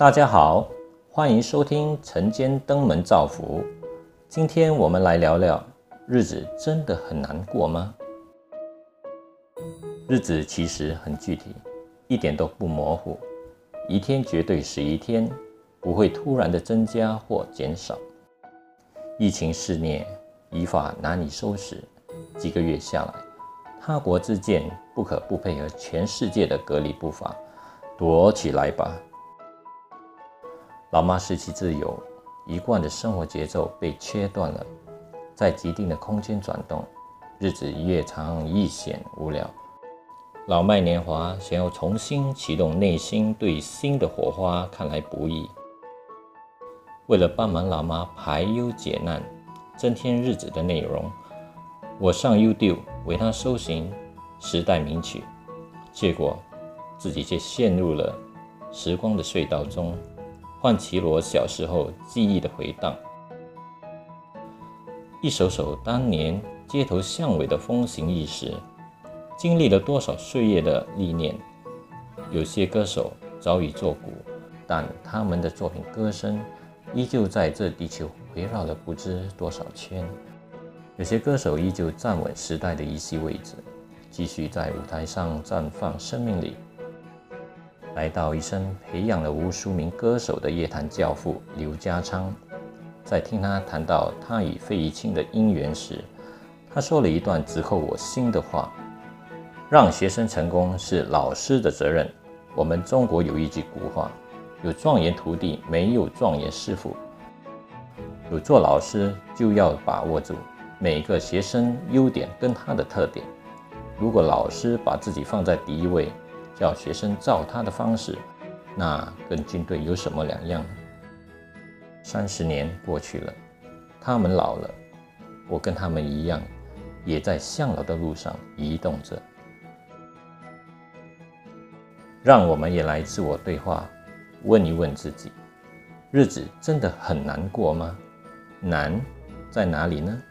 大家好，欢迎收听晨间登门造福。今天我们来聊聊，日子真的很难过吗？日子其实很具体，一点都不模糊，一天绝对是一天，不会突然的增加或减少。疫情肆虐，依法难以收拾，几个月下来，他国之间不可不配合全世界的隔离步伐，躲起来吧。老妈失去自由，一贯的生活节奏被切断了，在既定的空间转动，日子越长愈显无聊。老迈年华，想要重新启动内心对新的火花，看来不易。为了帮忙老妈排忧解难，增添日子的内容，我上 YouTube 为她搜寻时代名曲，结果自己却陷入了时光的隧道中。唤起我小时候记忆的回荡，一首首当年街头巷尾的风行意识，经历了多少岁月的历练。有些歌手早已作古，但他们的作品歌声依旧在这地球围绕了不知多少圈。有些歌手依旧站稳时代的一席位置，继续在舞台上绽放生命力。来到一生培养了无数名歌手的乐坛教父刘家昌，在听他谈到他与费玉清的姻缘时，他说了一段直扣我心的话：“让学生成功是老师的责任。我们中国有一句古话，有状元徒弟，没有状元师傅。有做老师就要把握住每个学生优点跟他的特点。如果老师把自己放在第一位。”叫学生照他的方式，那跟军队有什么两样？三十年过去了，他们老了，我跟他们一样，也在向老的路上移动着。让我们也来自我对话，问一问自己：日子真的很难过吗？难在哪里呢？